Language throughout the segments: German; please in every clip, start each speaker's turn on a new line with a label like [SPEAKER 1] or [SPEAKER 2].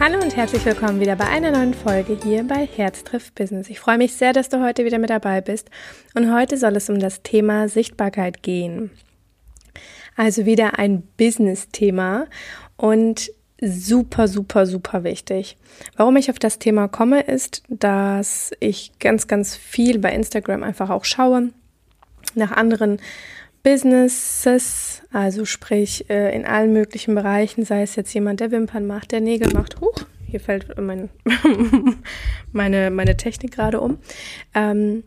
[SPEAKER 1] Hallo und herzlich willkommen wieder bei einer neuen Folge hier bei Herz trifft Business. Ich freue mich sehr, dass du heute wieder mit dabei bist und heute soll es um das Thema Sichtbarkeit gehen. Also wieder ein Business-Thema und super, super, super wichtig. Warum ich auf das Thema komme, ist, dass ich ganz, ganz viel bei Instagram einfach auch schaue nach anderen Businesses, also sprich äh, in allen möglichen Bereichen, sei es jetzt jemand, der Wimpern macht, der Nägel macht. Huch, hier fällt mein, meine, meine Technik gerade um. Ähm,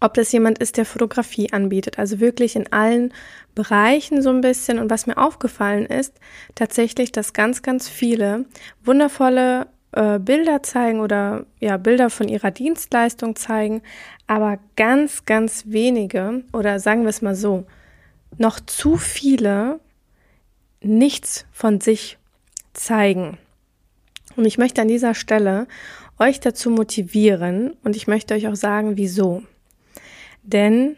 [SPEAKER 1] ob das jemand ist, der Fotografie anbietet, also wirklich in allen Bereichen so ein bisschen. Und was mir aufgefallen ist, tatsächlich, dass ganz, ganz viele wundervolle äh, Bilder zeigen oder ja, Bilder von ihrer Dienstleistung zeigen, aber ganz, ganz wenige oder sagen wir es mal so, noch zu viele nichts von sich zeigen. Und ich möchte an dieser Stelle euch dazu motivieren und ich möchte euch auch sagen, wieso. Denn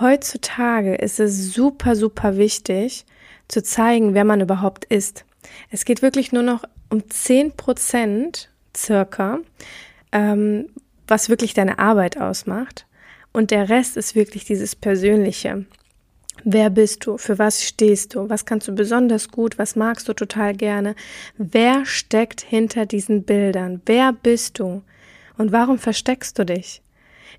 [SPEAKER 1] heutzutage ist es super, super wichtig zu zeigen, wer man überhaupt ist. Es geht wirklich nur noch um zehn Prozent circa, ähm, was wirklich deine Arbeit ausmacht. Und der Rest ist wirklich dieses Persönliche. Wer bist du? Für was stehst du? Was kannst du besonders gut? Was magst du total gerne? Wer steckt hinter diesen Bildern? Wer bist du? Und warum versteckst du dich?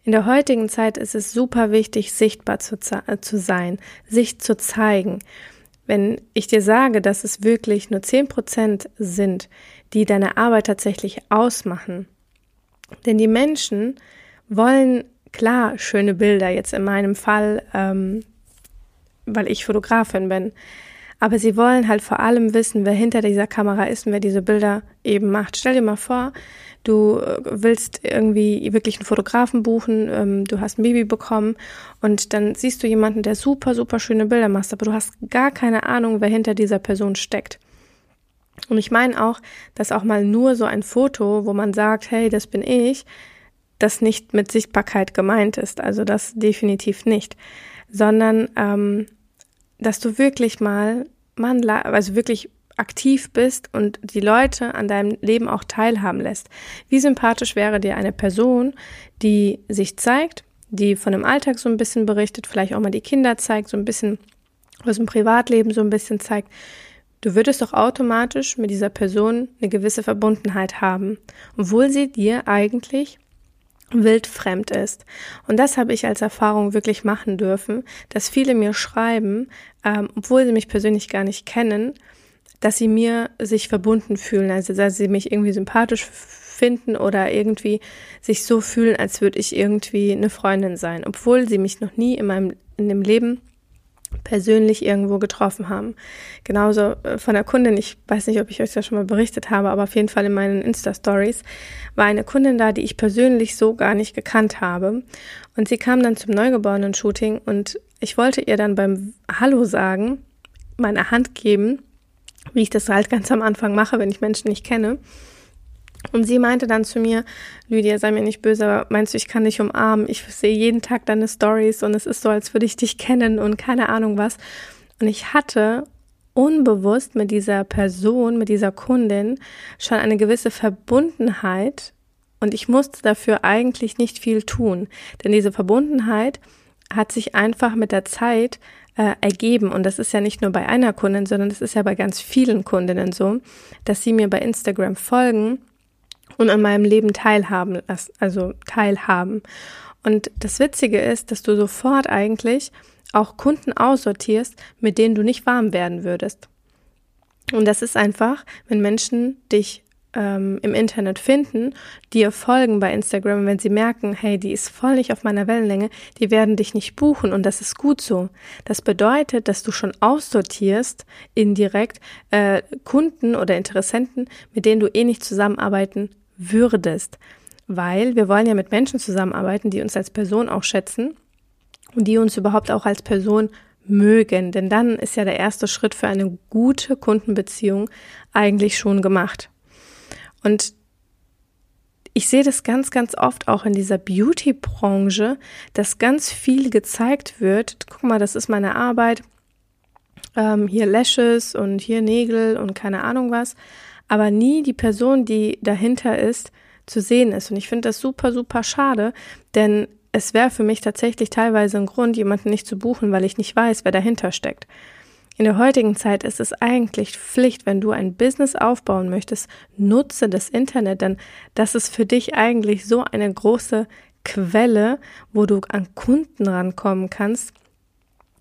[SPEAKER 1] In der heutigen Zeit ist es super wichtig, sichtbar zu, äh, zu sein, sich zu zeigen. Wenn ich dir sage, dass es wirklich nur zehn Prozent sind, die deine Arbeit tatsächlich ausmachen, denn die Menschen wollen klar schöne Bilder, jetzt in meinem Fall, ähm, weil ich Fotografin bin, aber sie wollen halt vor allem wissen, wer hinter dieser Kamera ist und wer diese Bilder eben macht. Stell dir mal vor, du äh, willst irgendwie wirklich einen Fotografen buchen, ähm, du hast ein Baby bekommen und dann siehst du jemanden, der super, super schöne Bilder macht, aber du hast gar keine Ahnung, wer hinter dieser Person steckt. Und ich meine auch, dass auch mal nur so ein Foto, wo man sagt, hey, das bin ich, das nicht mit Sichtbarkeit gemeint ist. Also das definitiv nicht. Sondern, ähm, dass du wirklich mal, man, also wirklich aktiv bist und die Leute an deinem Leben auch teilhaben lässt. Wie sympathisch wäre dir eine Person, die sich zeigt, die von dem Alltag so ein bisschen berichtet, vielleicht auch mal die Kinder zeigt, so ein bisschen aus dem Privatleben so ein bisschen zeigt. Du würdest doch automatisch mit dieser Person eine gewisse Verbundenheit haben, obwohl sie dir eigentlich wildfremd ist. Und das habe ich als Erfahrung wirklich machen dürfen, dass viele mir schreiben, ähm, obwohl sie mich persönlich gar nicht kennen, dass sie mir sich verbunden fühlen, also dass sie mich irgendwie sympathisch finden oder irgendwie sich so fühlen, als würde ich irgendwie eine Freundin sein, obwohl sie mich noch nie in meinem in dem Leben persönlich irgendwo getroffen haben. Genauso äh, von der Kundin, ich weiß nicht, ob ich euch das schon mal berichtet habe, aber auf jeden Fall in meinen Insta-Stories war eine Kundin da, die ich persönlich so gar nicht gekannt habe. Und sie kam dann zum Neugeborenen-Shooting und ich wollte ihr dann beim Hallo sagen, meine Hand geben wie ich das halt ganz am Anfang mache, wenn ich Menschen nicht kenne. Und sie meinte dann zu mir, Lydia, sei mir nicht böse, aber meinst du, ich kann dich umarmen? Ich sehe jeden Tag deine Stories und es ist so, als würde ich dich kennen und keine Ahnung was. Und ich hatte unbewusst mit dieser Person, mit dieser Kundin schon eine gewisse Verbundenheit und ich musste dafür eigentlich nicht viel tun, denn diese Verbundenheit hat sich einfach mit der Zeit äh, ergeben. Und das ist ja nicht nur bei einer Kundin, sondern das ist ja bei ganz vielen Kundinnen so, dass sie mir bei Instagram folgen und an meinem Leben teilhaben lassen, also teilhaben. Und das Witzige ist, dass du sofort eigentlich auch Kunden aussortierst, mit denen du nicht warm werden würdest. Und das ist einfach, wenn Menschen dich ähm, im Internet finden, dir folgen bei Instagram, wenn sie merken, hey, die ist voll nicht auf meiner Wellenlänge, die werden dich nicht buchen und das ist gut so. Das bedeutet, dass du schon aussortierst indirekt äh, Kunden oder Interessenten, mit denen du eh nicht zusammenarbeiten würdest. Weil wir wollen ja mit Menschen zusammenarbeiten, die uns als Person auch schätzen und die uns überhaupt auch als Person mögen. Denn dann ist ja der erste Schritt für eine gute Kundenbeziehung eigentlich schon gemacht. Und ich sehe das ganz, ganz oft auch in dieser Beauty-Branche, dass ganz viel gezeigt wird. Guck mal, das ist meine Arbeit. Ähm, hier Lashes und hier Nägel und keine Ahnung was. Aber nie die Person, die dahinter ist, zu sehen ist. Und ich finde das super, super schade, denn es wäre für mich tatsächlich teilweise ein Grund, jemanden nicht zu buchen, weil ich nicht weiß, wer dahinter steckt. In der heutigen Zeit ist es eigentlich Pflicht, wenn du ein Business aufbauen möchtest, nutze das Internet, denn das ist für dich eigentlich so eine große Quelle, wo du an Kunden rankommen kannst,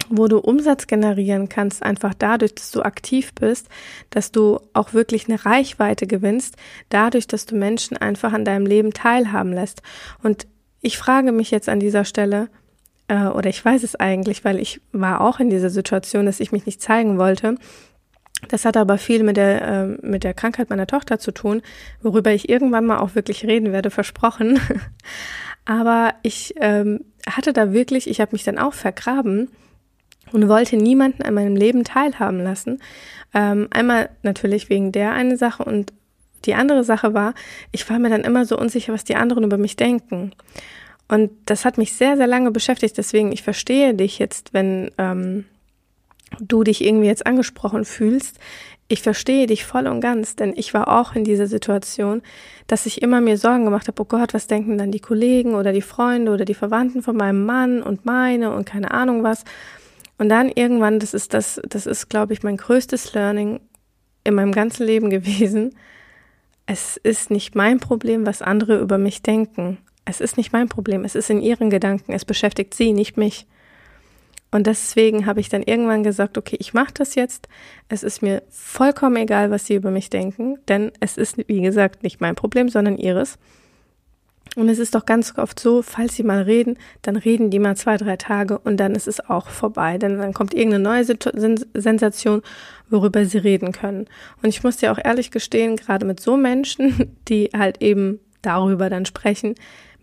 [SPEAKER 1] wo du Umsatz generieren kannst, einfach dadurch, dass du aktiv bist, dass du auch wirklich eine Reichweite gewinnst, dadurch, dass du Menschen einfach an deinem Leben teilhaben lässt. Und ich frage mich jetzt an dieser Stelle, äh, oder ich weiß es eigentlich, weil ich war auch in dieser Situation, dass ich mich nicht zeigen wollte. Das hat aber viel mit der, äh, mit der Krankheit meiner Tochter zu tun, worüber ich irgendwann mal auch wirklich reden werde, versprochen. aber ich ähm, hatte da wirklich, ich habe mich dann auch vergraben und wollte niemanden an meinem Leben teilhaben lassen. Ähm, einmal natürlich wegen der eine Sache und die andere Sache war, ich war mir dann immer so unsicher, was die anderen über mich denken. Und das hat mich sehr, sehr lange beschäftigt. Deswegen, ich verstehe dich jetzt, wenn ähm, du dich irgendwie jetzt angesprochen fühlst. Ich verstehe dich voll und ganz, denn ich war auch in dieser Situation, dass ich immer mir Sorgen gemacht habe, oh Gott, was denken dann die Kollegen oder die Freunde oder die Verwandten von meinem Mann und meine und keine Ahnung was. Und dann irgendwann, das ist das, das ist, glaube ich, mein größtes Learning in meinem ganzen Leben gewesen. Es ist nicht mein Problem, was andere über mich denken. Es ist nicht mein Problem, es ist in ihren Gedanken, es beschäftigt sie, nicht mich. Und deswegen habe ich dann irgendwann gesagt, okay, ich mache das jetzt. Es ist mir vollkommen egal, was sie über mich denken, denn es ist, wie gesagt, nicht mein Problem, sondern ihres. Und es ist doch ganz oft so, falls sie mal reden, dann reden die mal zwei, drei Tage und dann ist es auch vorbei. Denn dann kommt irgendeine neue Sensation, worüber sie reden können. Und ich muss dir auch ehrlich gestehen, gerade mit so Menschen, die halt eben darüber dann sprechen,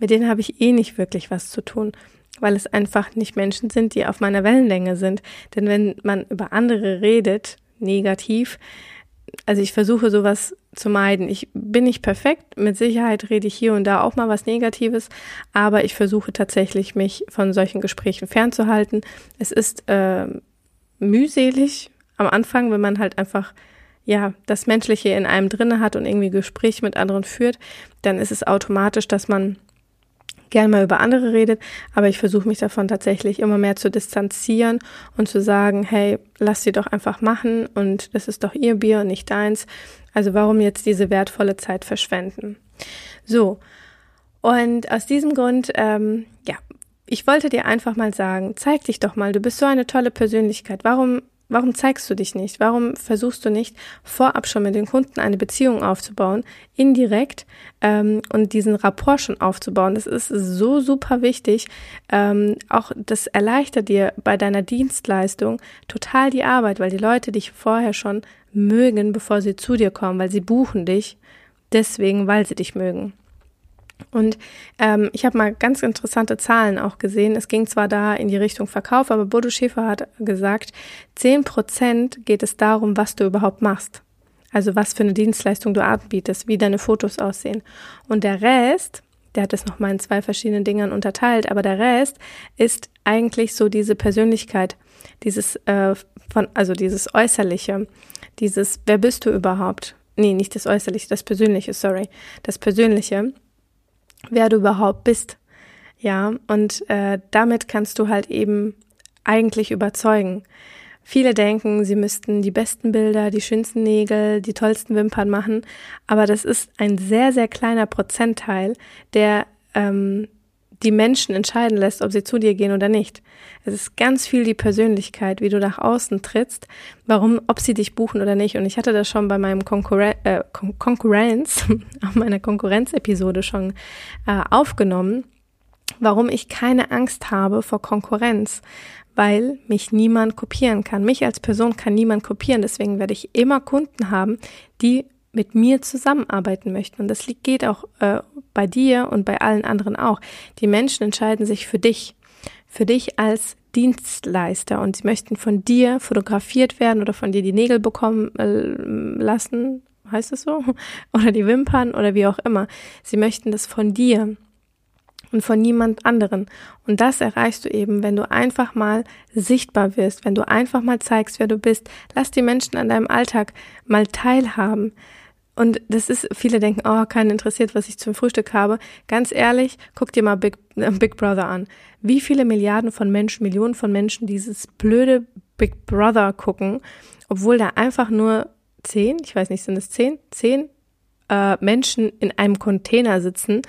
[SPEAKER 1] mit denen habe ich eh nicht wirklich was zu tun, weil es einfach nicht Menschen sind, die auf meiner Wellenlänge sind. Denn wenn man über andere redet, negativ, also ich versuche sowas zu meiden. Ich bin nicht perfekt, mit Sicherheit rede ich hier und da auch mal was Negatives, aber ich versuche tatsächlich, mich von solchen Gesprächen fernzuhalten. Es ist äh, mühselig am Anfang, wenn man halt einfach ja, das Menschliche in einem drinne hat und irgendwie Gespräche mit anderen führt, dann ist es automatisch, dass man gern mal über andere redet, aber ich versuche mich davon tatsächlich immer mehr zu distanzieren und zu sagen, hey, lass sie doch einfach machen und das ist doch ihr Bier und nicht deins. Also warum jetzt diese wertvolle Zeit verschwenden? So, und aus diesem Grund, ähm, ja, ich wollte dir einfach mal sagen, zeig dich doch mal, du bist so eine tolle Persönlichkeit. Warum Warum zeigst du dich nicht? Warum versuchst du nicht vorab schon mit den Kunden eine Beziehung aufzubauen, indirekt ähm, und diesen Rapport schon aufzubauen? Das ist so super wichtig. Ähm, auch das erleichtert dir bei deiner Dienstleistung total die Arbeit, weil die Leute dich vorher schon mögen, bevor sie zu dir kommen, weil sie buchen dich deswegen, weil sie dich mögen. Und ähm, ich habe mal ganz interessante Zahlen auch gesehen. Es ging zwar da in die Richtung Verkauf, aber Bodo Schäfer hat gesagt, zehn Prozent geht es darum, was du überhaupt machst. Also was für eine Dienstleistung du anbietest, wie deine Fotos aussehen. Und der Rest, der hat es nochmal in zwei verschiedenen Dingern unterteilt, aber der Rest ist eigentlich so diese Persönlichkeit, dieses äh, von, also dieses Äußerliche, dieses, wer bist du überhaupt? Nee, nicht das Äußerliche, das Persönliche, sorry. Das Persönliche wer du überhaupt bist. Ja, und äh, damit kannst du halt eben eigentlich überzeugen. Viele denken, sie müssten die besten Bilder, die schönsten Nägel, die tollsten Wimpern machen, aber das ist ein sehr, sehr kleiner Prozentteil, der ähm, die Menschen entscheiden lässt, ob sie zu dir gehen oder nicht. Es ist ganz viel die Persönlichkeit, wie du nach außen trittst, warum, ob sie dich buchen oder nicht. Und ich hatte das schon bei meinem Konkurren äh, Kon Konkurrenz, auf meiner Konkurrenz-Episode schon äh, aufgenommen, warum ich keine Angst habe vor Konkurrenz, weil mich niemand kopieren kann. Mich als Person kann niemand kopieren. Deswegen werde ich immer Kunden haben, die mit mir zusammenarbeiten möchten. Und das geht auch äh, bei dir und bei allen anderen auch. Die Menschen entscheiden sich für dich, für dich als Dienstleister und sie möchten von dir fotografiert werden oder von dir die Nägel bekommen äh, lassen, heißt es so? Oder die Wimpern oder wie auch immer. Sie möchten das von dir und von niemand anderen. Und das erreichst du eben, wenn du einfach mal sichtbar wirst, wenn du einfach mal zeigst, wer du bist. Lass die Menschen an deinem Alltag mal teilhaben. Und das ist, viele denken, oh, keinen interessiert, was ich zum Frühstück habe. Ganz ehrlich, guck dir mal Big, äh, Big Brother an. Wie viele Milliarden von Menschen, Millionen von Menschen dieses blöde Big Brother gucken, obwohl da einfach nur zehn, ich weiß nicht, sind es zehn, zehn äh, Menschen in einem Container sitzen.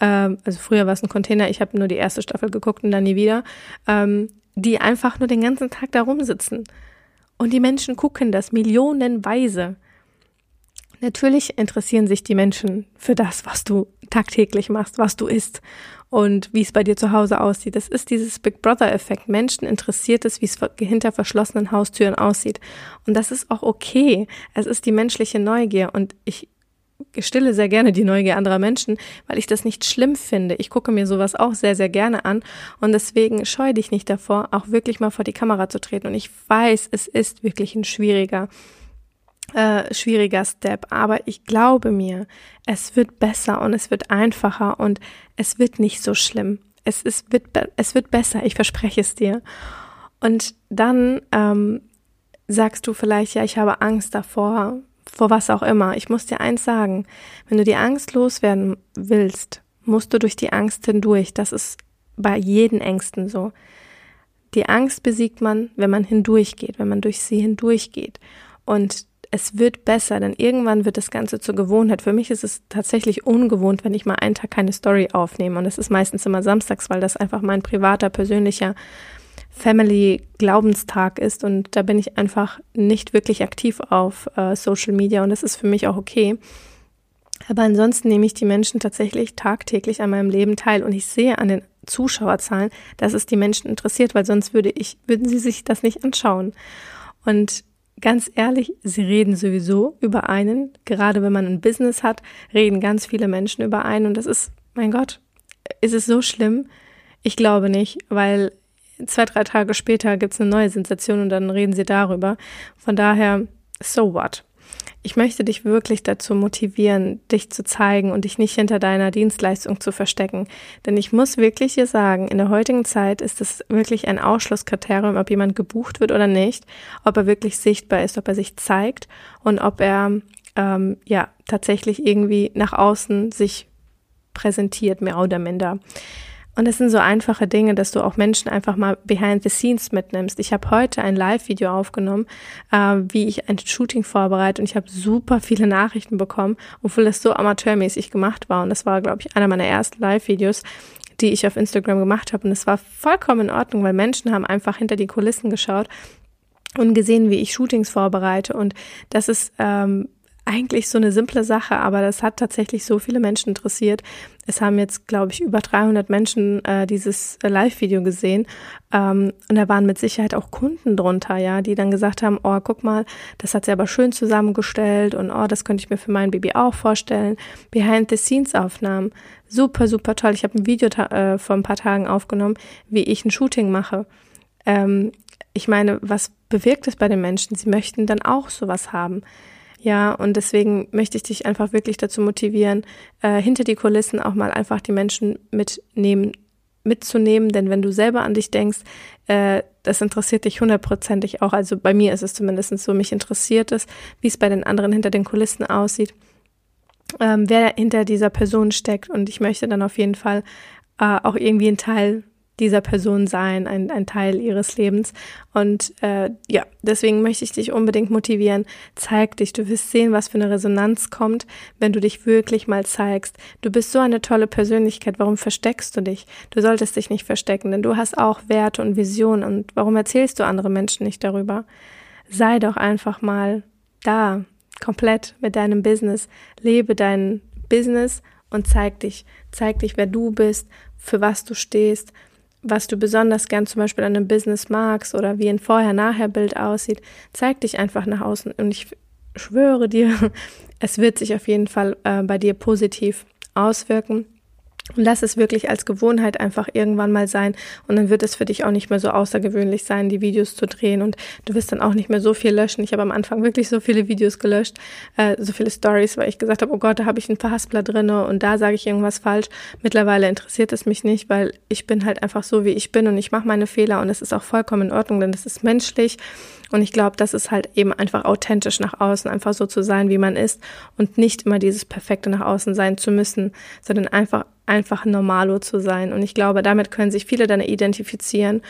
[SPEAKER 1] Ähm, also früher war es ein Container, ich habe nur die erste Staffel geguckt und dann nie wieder, ähm, die einfach nur den ganzen Tag da rumsitzen. Und die Menschen gucken das millionenweise. Natürlich interessieren sich die Menschen für das, was du tagtäglich machst, was du isst und wie es bei dir zu Hause aussieht. Das ist dieses Big Brother-Effekt. Menschen interessiert es, wie es hinter verschlossenen Haustüren aussieht. Und das ist auch okay. Es ist die menschliche Neugier und ich stille sehr gerne die Neugier anderer Menschen, weil ich das nicht schlimm finde. Ich gucke mir sowas auch sehr, sehr gerne an und deswegen scheue dich nicht davor, auch wirklich mal vor die Kamera zu treten. Und ich weiß, es ist wirklich ein schwieriger äh, schwieriger Step, aber ich glaube mir, es wird besser und es wird einfacher und es wird nicht so schlimm. Es, ist, wird, es wird besser, ich verspreche es dir. Und dann ähm, sagst du vielleicht, ja, ich habe Angst davor, vor was auch immer. Ich muss dir eins sagen, wenn du die Angst loswerden willst, musst du durch die Angst hindurch. Das ist bei jeden Ängsten so. Die Angst besiegt man, wenn man hindurchgeht, wenn man durch sie hindurchgeht. Und es wird besser, denn irgendwann wird das Ganze zur Gewohnheit. Für mich ist es tatsächlich ungewohnt, wenn ich mal einen Tag keine Story aufnehme. Und das ist meistens immer samstags, weil das einfach mein privater, persönlicher Family-Glaubenstag ist. Und da bin ich einfach nicht wirklich aktiv auf äh, Social Media und das ist für mich auch okay. Aber ansonsten nehme ich die Menschen tatsächlich tagtäglich an meinem Leben teil und ich sehe an den Zuschauerzahlen, dass es die Menschen interessiert, weil sonst würde ich, würden sie sich das nicht anschauen. Und ganz ehrlich, sie reden sowieso über einen. Gerade wenn man ein Business hat, reden ganz viele Menschen über einen. Und das ist, mein Gott, ist es so schlimm? Ich glaube nicht, weil zwei, drei Tage später gibt's eine neue Sensation und dann reden sie darüber. Von daher, so what? Ich möchte dich wirklich dazu motivieren, dich zu zeigen und dich nicht hinter deiner Dienstleistung zu verstecken. Denn ich muss wirklich hier sagen, in der heutigen Zeit ist es wirklich ein Ausschlusskriterium, ob jemand gebucht wird oder nicht, ob er wirklich sichtbar ist, ob er sich zeigt und ob er ähm, ja tatsächlich irgendwie nach außen sich präsentiert, mehr oder minder. Und es sind so einfache Dinge, dass du auch Menschen einfach mal behind the scenes mitnimmst. Ich habe heute ein Live-Video aufgenommen, äh, wie ich ein Shooting vorbereite und ich habe super viele Nachrichten bekommen, obwohl das so amateurmäßig gemacht war. Und das war, glaube ich, einer meiner ersten Live-Videos, die ich auf Instagram gemacht habe. Und es war vollkommen in Ordnung, weil Menschen haben einfach hinter die Kulissen geschaut und gesehen, wie ich Shootings vorbereite. Und das ist ähm, eigentlich so eine simple Sache, aber das hat tatsächlich so viele Menschen interessiert. Es haben jetzt, glaube ich, über 300 Menschen äh, dieses Live-Video gesehen ähm, und da waren mit Sicherheit auch Kunden drunter, ja, die dann gesagt haben, oh, guck mal, das hat sie aber schön zusammengestellt und oh, das könnte ich mir für mein Baby auch vorstellen. Behind-the-Scenes-Aufnahmen, super, super toll. Ich habe ein Video äh, vor ein paar Tagen aufgenommen, wie ich ein Shooting mache. Ähm, ich meine, was bewirkt es bei den Menschen? Sie möchten dann auch sowas haben. Ja, und deswegen möchte ich dich einfach wirklich dazu motivieren, äh, hinter die Kulissen auch mal einfach die Menschen mitnehmen, mitzunehmen, denn wenn du selber an dich denkst, äh, das interessiert dich hundertprozentig auch. Also bei mir ist es zumindest so, mich interessiert es, wie es bei den anderen hinter den Kulissen aussieht, ähm, wer hinter dieser Person steckt und ich möchte dann auf jeden Fall äh, auch irgendwie ein Teil dieser Person sein, ein, ein Teil ihres Lebens. Und äh, ja, deswegen möchte ich dich unbedingt motivieren. Zeig dich. Du wirst sehen, was für eine Resonanz kommt, wenn du dich wirklich mal zeigst. Du bist so eine tolle Persönlichkeit. Warum versteckst du dich? Du solltest dich nicht verstecken, denn du hast auch Werte und Visionen. Und warum erzählst du andere Menschen nicht darüber? Sei doch einfach mal da, komplett mit deinem Business. Lebe dein Business und zeig dich. Zeig dich, wer du bist, für was du stehst was du besonders gern zum Beispiel an einem Business magst oder wie ein Vorher-Nachher-Bild aussieht, zeig dich einfach nach außen und ich schwöre dir, es wird sich auf jeden Fall äh, bei dir positiv auswirken. Und lass es wirklich als Gewohnheit einfach irgendwann mal sein. Und dann wird es für dich auch nicht mehr so außergewöhnlich sein, die Videos zu drehen. Und du wirst dann auch nicht mehr so viel löschen. Ich habe am Anfang wirklich so viele Videos gelöscht, äh, so viele Stories, weil ich gesagt habe, oh Gott, da habe ich einen Verhaspler drinne und da sage ich irgendwas falsch. Mittlerweile interessiert es mich nicht, weil ich bin halt einfach so, wie ich bin und ich mache meine Fehler und es ist auch vollkommen in Ordnung, denn es ist menschlich. Und ich glaube, das ist halt eben einfach authentisch nach außen, einfach so zu sein, wie man ist und nicht immer dieses perfekte nach außen sein zu müssen, sondern einfach einfach normalo zu sein. Und ich glaube, damit können sich viele dann identifizieren.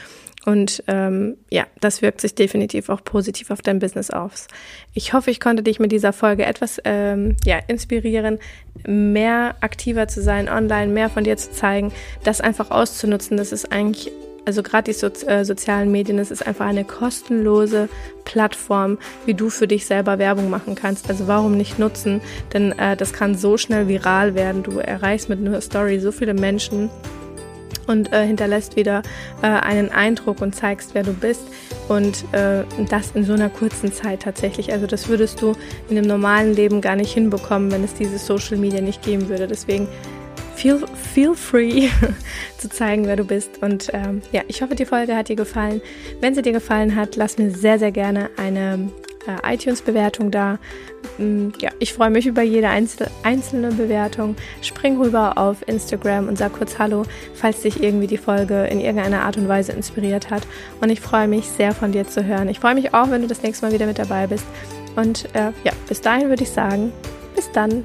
[SPEAKER 1] Und ähm, ja, das wirkt sich definitiv auch positiv auf dein Business aus. Ich hoffe, ich konnte dich mit dieser Folge etwas ähm, ja, inspirieren, mehr aktiver zu sein online, mehr von dir zu zeigen, das einfach auszunutzen. Das ist eigentlich also gerade die so äh, sozialen Medien, es ist einfach eine kostenlose Plattform, wie du für dich selber Werbung machen kannst. Also warum nicht nutzen? Denn äh, das kann so schnell viral werden. Du erreichst mit einer Story so viele Menschen und äh, hinterlässt wieder äh, einen Eindruck und zeigst, wer du bist. Und äh, das in so einer kurzen Zeit tatsächlich. Also das würdest du in dem normalen Leben gar nicht hinbekommen, wenn es diese Social Media nicht geben würde. Deswegen feel, feel free zu zeigen, wer du bist. Und ähm, ja, ich hoffe, die Folge hat dir gefallen. Wenn sie dir gefallen hat, lass mir sehr, sehr gerne eine äh, iTunes-Bewertung da. Mm, ja, ich freue mich über jede einzelne, einzelne Bewertung. Spring rüber auf Instagram und sag kurz Hallo, falls dich irgendwie die Folge in irgendeiner Art und Weise inspiriert hat. Und ich freue mich sehr von dir zu hören. Ich freue mich auch, wenn du das nächste Mal wieder mit dabei bist. Und äh, ja, bis dahin würde ich sagen, bis dann.